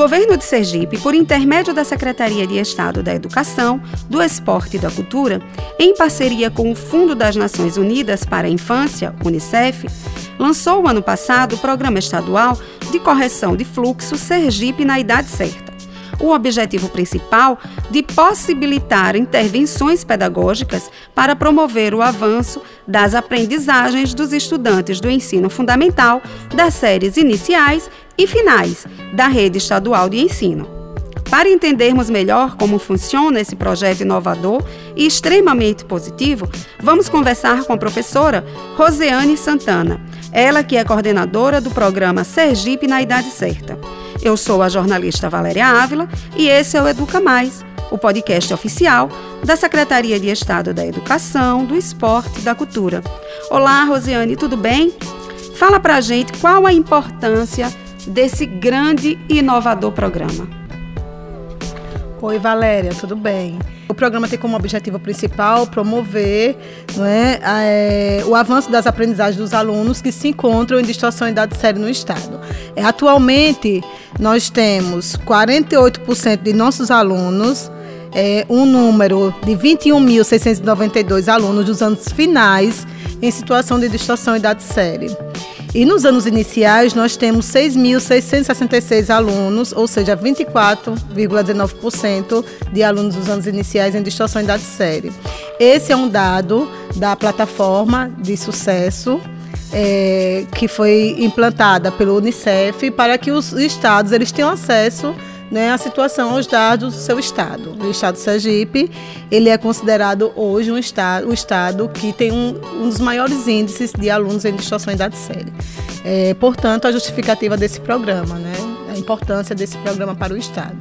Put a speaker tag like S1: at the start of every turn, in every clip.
S1: governo de Sergipe, por intermédio da Secretaria de Estado da Educação, do Esporte e da Cultura, em parceria com o Fundo das Nações Unidas para a Infância, UNICEF, lançou o ano passado o Programa Estadual de Correção de Fluxo Sergipe na Idade Certa o objetivo principal de possibilitar intervenções pedagógicas para promover o avanço das aprendizagens dos estudantes do ensino fundamental das séries iniciais e finais da rede estadual de ensino. Para entendermos melhor como funciona esse projeto inovador e extremamente positivo, vamos conversar com a professora Roseane Santana, ela que é coordenadora do programa Sergipe na Idade Certa. Eu sou a jornalista Valéria Ávila e esse é o Educa Mais, o podcast oficial da Secretaria de Estado da Educação, do Esporte e da Cultura. Olá, Rosiane, tudo bem? Fala pra gente qual a importância desse grande e inovador programa.
S2: Oi, Valéria, tudo bem? O programa tem como objetivo principal promover é, é, o avanço das aprendizagens dos alunos que se encontram em distorção em idade séria no Estado. É, atualmente, nós temos 48% de nossos alunos é, um número de 21.692 alunos dos anos finais em situação de distorção em idade séria. E nos anos iniciais, nós temos 6.666 alunos, ou seja, 24,19% de alunos dos anos iniciais em distorção em idade série. Esse é um dado da plataforma de sucesso é, que foi implantada pelo Unicef para que os estados eles tenham acesso né, a situação aos dados do seu estado. O estado de Sergipe, ele é considerado hoje um estado, o estado que tem um, um dos maiores índices de alunos em distorção em idade séria. É, portanto, a justificativa desse programa, né, a importância desse programa para o estado.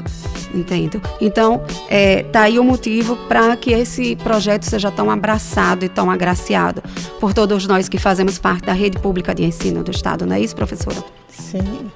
S1: Entendo. Então, é, tá aí o motivo para que esse projeto seja tão abraçado e tão agraciado por todos nós que fazemos parte da rede pública de ensino do Estado, não é isso, professora?
S2: Sim.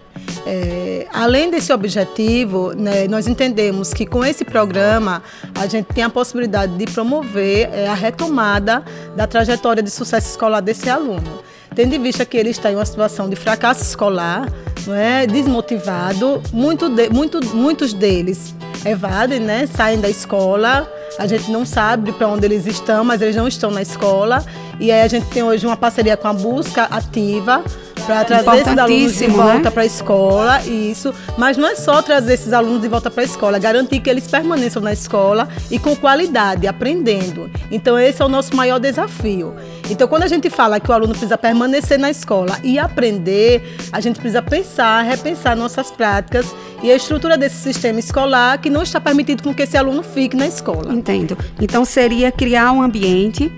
S2: É, além desse objetivo, né, nós entendemos que com esse programa a gente tem a possibilidade de promover é, a retomada da trajetória de sucesso escolar desse aluno. Tendo em vista que ele está em uma situação de fracasso escolar, não é, desmotivado, muito de, muito, muitos deles evadem, né, saem da escola, a gente não sabe para onde eles estão, mas eles não estão na escola. E aí a gente tem hoje uma parceria com a Busca Ativa, para trazer esses alunos de volta né? para a escola, isso. Mas não é só trazer esses alunos de volta para a escola, é garantir que eles permaneçam na escola e com qualidade, aprendendo. Então esse é o nosso maior desafio. Então quando a gente fala que o aluno precisa permanecer na escola e aprender, a gente precisa pensar, repensar nossas práticas e a estrutura desse sistema escolar que não está permitido com que esse aluno fique na escola.
S1: Entendo. Então seria criar um ambiente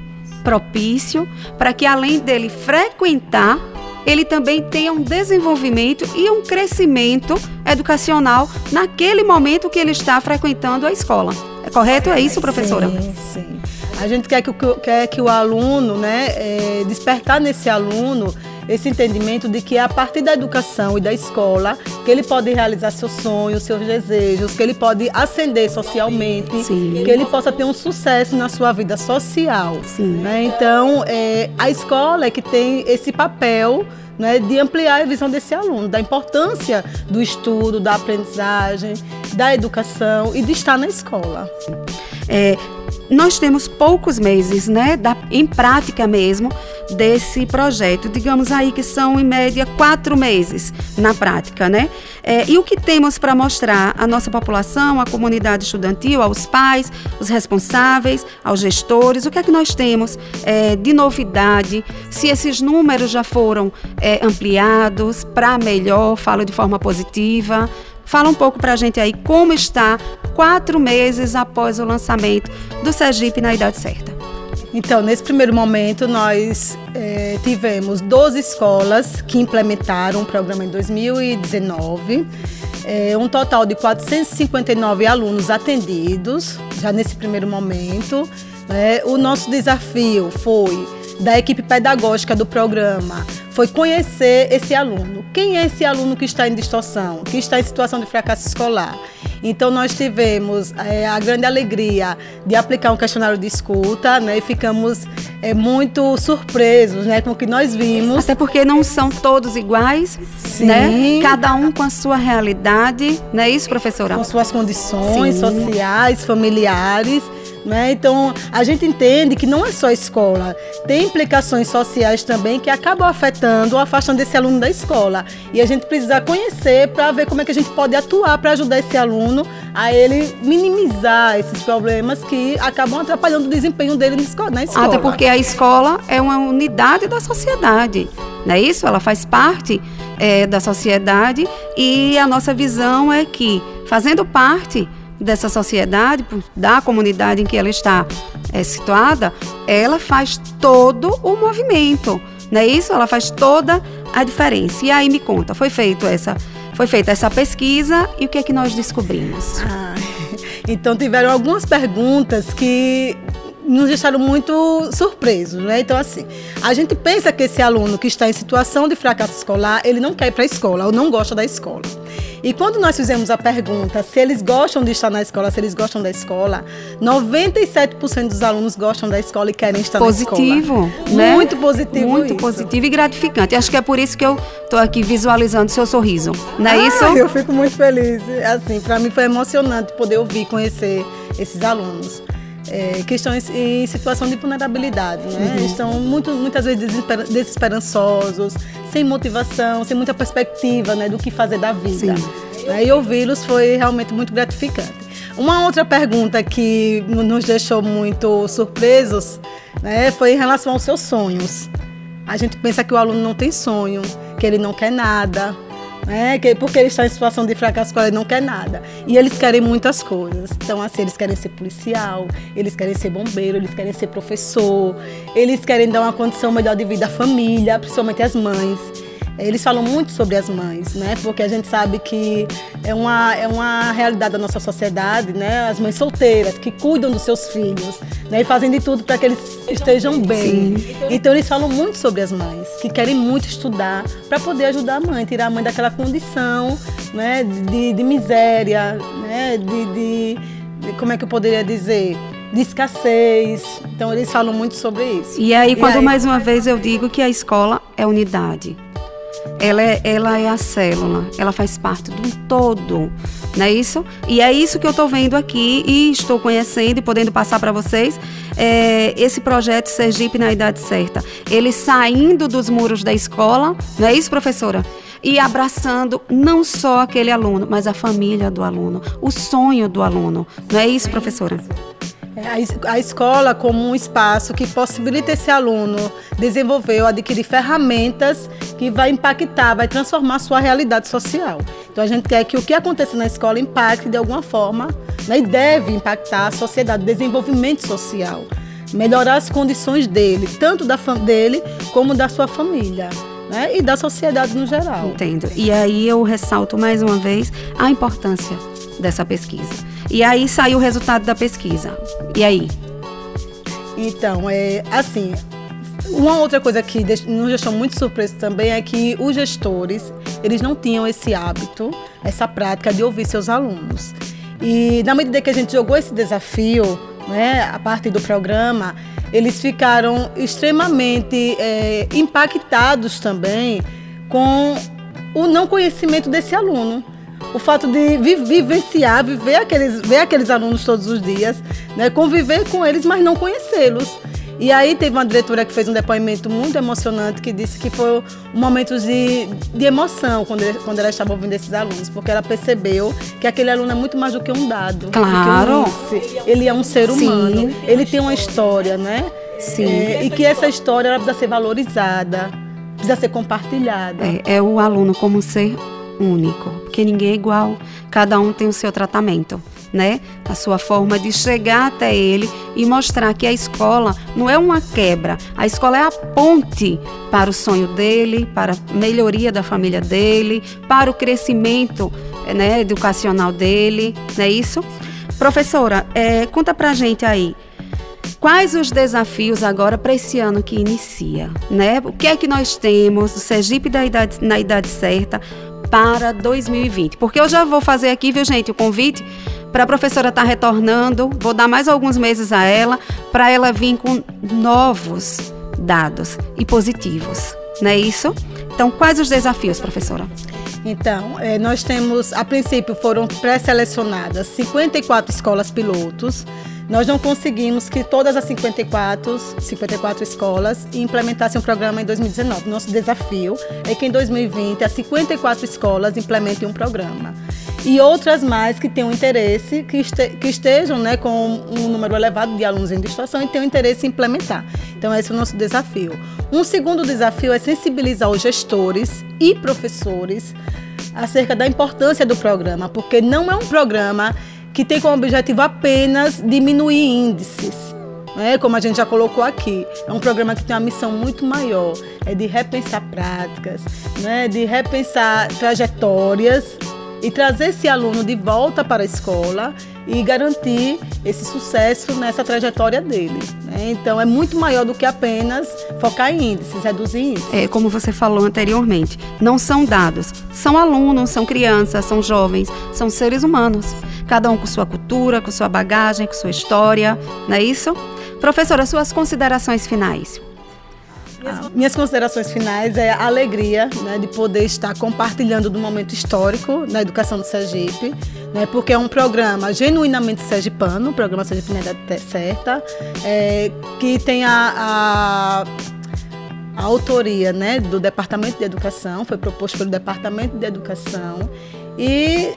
S1: propício para que além dele frequentar ele também tenha um desenvolvimento e um crescimento educacional naquele momento que ele está frequentando a escola. É correto? É isso, professora?
S2: Sim, sim. A gente quer que, quer que o aluno, né, é, despertar nesse aluno esse entendimento de que é a partir da educação e da escola que ele pode realizar seus sonhos, seus desejos, que ele pode ascender socialmente, Sim. que ele possa ter um sucesso na sua vida social. Né? Então, é, a escola é que tem esse papel né, de ampliar a visão desse aluno, da importância do estudo, da aprendizagem, da educação e de estar na escola.
S1: É, nós temos poucos meses, né, da, em prática mesmo, desse projeto. Digamos aí que são, em média, quatro meses na prática, né? É, e o que temos para mostrar à nossa população, à comunidade estudantil, aos pais, os responsáveis, aos gestores, o que é que nós temos é, de novidade, se esses números já foram é, ampliados para melhor, falo de forma positiva, Fala um pouco para a gente aí como está quatro meses após o lançamento do Sergipe na idade certa.
S2: Então, nesse primeiro momento, nós é, tivemos 12 escolas que implementaram o programa em 2019, é, um total de 459 alunos atendidos, já nesse primeiro momento. É, o nosso desafio foi da equipe pedagógica do programa foi conhecer esse aluno. Quem é esse aluno que está em distorção, que está em situação de fracasso escolar? Então nós tivemos é, a grande alegria de aplicar um questionário de escuta, né? E ficamos é, muito surpresos, né, com o que nós vimos.
S1: Até porque não são todos iguais, Sim. né? Cada um com a sua realidade, não é isso, professora?
S2: Com suas condições Sim. sociais, familiares. Né? Então, a gente entende que não é só a escola, tem implicações sociais também que acabam afetando ou afastando esse aluno da escola. E a gente precisa conhecer para ver como é que a gente pode atuar para ajudar esse aluno a ele minimizar esses problemas que acabam atrapalhando o desempenho dele na escola.
S1: Até porque a escola é uma unidade da sociedade, não é isso? Ela faz parte é, da sociedade e a nossa visão é que, fazendo parte dessa sociedade, da comunidade em que ela está é, situada, ela faz todo o movimento. Não é isso? Ela faz toda a diferença. E aí me conta, foi feito essa, foi feita essa pesquisa e o que é que nós descobrimos? Ah,
S2: então tiveram algumas perguntas que nos deixaram muito surpresos, né? Então, assim, a gente pensa que esse aluno que está em situação de fracasso escolar, ele não quer ir para a escola ou não gosta da escola. E quando nós fizemos a pergunta se eles gostam de estar na escola, se eles gostam da escola, 97% dos alunos gostam da escola e querem estar
S1: positivo,
S2: na escola. Né? Muito positivo.
S1: Muito isso. positivo e gratificante. Acho que é por isso que eu estou aqui visualizando seu sorriso. Não é
S2: ah,
S1: isso?
S2: Eu fico muito feliz. Assim, para mim foi emocionante poder ouvir, conhecer esses alunos é, que estão em, em, situação de vulnerabilidade, né? Uhum. Estão muito, muitas vezes desesperançosos, sem motivação, sem muita perspectiva né, do que fazer da vida. Né? E ouvi-los foi realmente muito gratificante. Uma outra pergunta que nos deixou muito surpresos né, foi em relação aos seus sonhos. A gente pensa que o aluno não tem sonho, que ele não quer nada, né? porque eles estão em situação de fracasso escolar, não quer nada. E eles querem muitas coisas. Então, assim, eles querem ser policial, eles querem ser bombeiro, eles querem ser professor, eles querem dar uma condição melhor de vida à família, principalmente às mães. Eles falam muito sobre as mães, né? Porque a gente sabe que é uma, é uma realidade da nossa sociedade, né? As mães solteiras que cuidam dos seus filhos, né? E fazem de tudo para que eles estejam bem. Sim. Então eles falam muito sobre as mães, que querem muito estudar para poder ajudar a mãe, tirar a mãe daquela condição, né? De, de miséria, né? De, de, de como é que eu poderia dizer? de escassez. Então eles falam muito sobre isso.
S1: E aí, quando e aí, mais uma vez eu digo que a escola é unidade ela é, ela é a célula, ela faz parte de um todo, não é isso? E é isso que eu estou vendo aqui e estou conhecendo e podendo passar para vocês é, esse projeto Sergipe na idade certa. Ele saindo dos muros da escola, não é isso, professora? E abraçando não só aquele aluno, mas a família do aluno, o sonho do aluno. Não é isso, professora?
S2: É, a escola como um espaço que possibilita esse aluno desenvolver ou adquirir ferramentas que vai impactar, vai transformar a sua realidade social. Então a gente quer que o que aconteça na escola impacte de alguma forma né, e deve impactar a sociedade, o desenvolvimento social, melhorar as condições dele, tanto da dele como da sua família. Né, e da sociedade no geral.
S1: Entendo. E aí eu ressalto mais uma vez a importância dessa pesquisa e aí saiu o resultado da pesquisa. E aí?
S2: Então, é assim, uma outra coisa que nos deixou muito surpreso também é que os gestores, eles não tinham esse hábito, essa prática de ouvir seus alunos. E na medida que a gente jogou esse desafio, né, a partir do programa, eles ficaram extremamente é, impactados também com o não conhecimento desse aluno o fato de vivenciar, viver aqueles, ver aqueles alunos todos os dias, né, conviver com eles, mas não conhecê-los. E aí teve uma diretora que fez um depoimento muito emocionante que disse que foi um momento de, de emoção quando, quando ela estava ouvindo esses alunos, porque ela percebeu que aquele aluno é muito mais do que um dado.
S1: Claro.
S2: Um ele é um ser humano, Sim. ele tem uma história, né?
S1: Sim. É,
S2: e que essa história ela precisa ser valorizada, precisa ser compartilhada.
S1: É, é o aluno como ser único, porque ninguém é igual, cada um tem o seu tratamento. Né? A sua forma de chegar até ele e mostrar que a escola não é uma quebra, a escola é a ponte para o sonho dele, para a melhoria da família dele, para o crescimento né, educacional dele, não é isso? Professora, é, conta pra gente aí, Quais os desafios agora para esse ano que inicia? Né? O que é que nós temos, o Sergipe da idade, na idade certa, para 2020. Porque eu já vou fazer aqui, viu, gente, o convite para a professora estar tá retornando. Vou dar mais alguns meses a ela para ela vir com novos dados e positivos. Não é isso? Então, quais os desafios, professora?
S2: Então, é, nós temos, a princípio, foram pré-selecionadas 54 escolas pilotos. Nós não conseguimos que todas as 54, 54 escolas implementassem o um programa em 2019. Nosso desafio é que em 2020 as 54 escolas implementem um programa e outras mais que tenham interesse, que, este, que estejam né, com um número elevado de alunos em distorção e tenham interesse em implementar. Então, esse é o nosso desafio. Um segundo desafio é sensibilizar os gestores e professores acerca da importância do programa, porque não é um programa que tem como objetivo apenas diminuir índices. Né, como a gente já colocou aqui, é um programa que tem uma missão muito maior, é de repensar práticas, né, de repensar trajetórias e trazer esse aluno de volta para a escola e garantir esse sucesso nessa trajetória dele. Né? Então, é muito maior do que apenas focar em índices, reduzir índices.
S1: É, como você falou anteriormente, não são dados, são alunos, são crianças, são jovens, são seres humanos. Cada um com sua cultura, com sua bagagem, com sua história, não é isso? Professora, suas considerações finais.
S2: Minhas, considerações finais é a alegria né, de poder estar compartilhando do momento histórico na educação do Sergipe, né, porque é um programa genuinamente sergipano, o programa Sergipe da Certa, é, que tem a, a a autoria né, do Departamento de Educação, foi proposto pelo Departamento de Educação e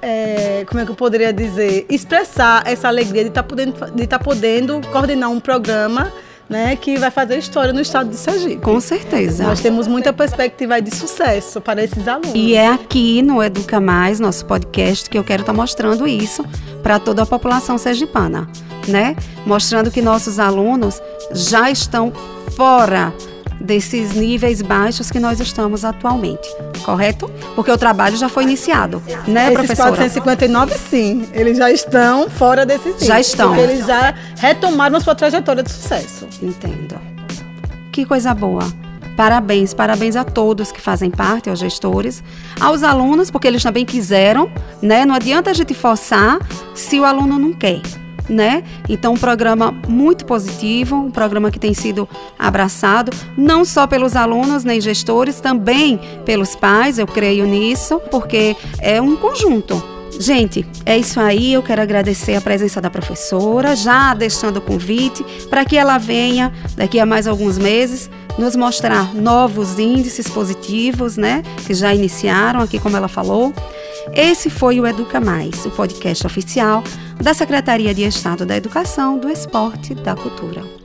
S2: é, como é que eu poderia dizer, expressar essa alegria de estar tá podendo, de tá podendo coordenar um programa né, que vai fazer história no estado de Sergipe.
S1: Com certeza.
S2: Nós temos muita perspectiva de sucesso para esses alunos.
S1: E é aqui no Educa Mais, nosso podcast, que eu quero estar tá mostrando isso para toda a população sergipana, né? Mostrando que nossos alunos já estão fora desses níveis baixos que nós estamos atualmente, correto? Porque o trabalho já foi iniciado, né,
S2: Esses
S1: professora?
S2: 459, sim, eles já estão fora desses níveis.
S1: Já estão.
S2: Eles já retomaram sua trajetória de sucesso.
S1: Entendo. Que coisa boa. Parabéns, parabéns a todos que fazem parte, aos gestores, aos alunos, porque eles também quiseram, né? Não adianta a gente forçar se o aluno não quer né? Então, um programa muito positivo, um programa que tem sido abraçado, não só pelos alunos nem gestores, também pelos pais, eu creio nisso, porque é um conjunto. Gente, é isso aí. Eu quero agradecer a presença da professora, já deixando o convite para que ela venha daqui a mais alguns meses nos mostrar novos índices positivos, né? Que já iniciaram aqui, como ela falou. Esse foi o Educa Mais, o podcast oficial da Secretaria de Estado da Educação, do Esporte e da Cultura.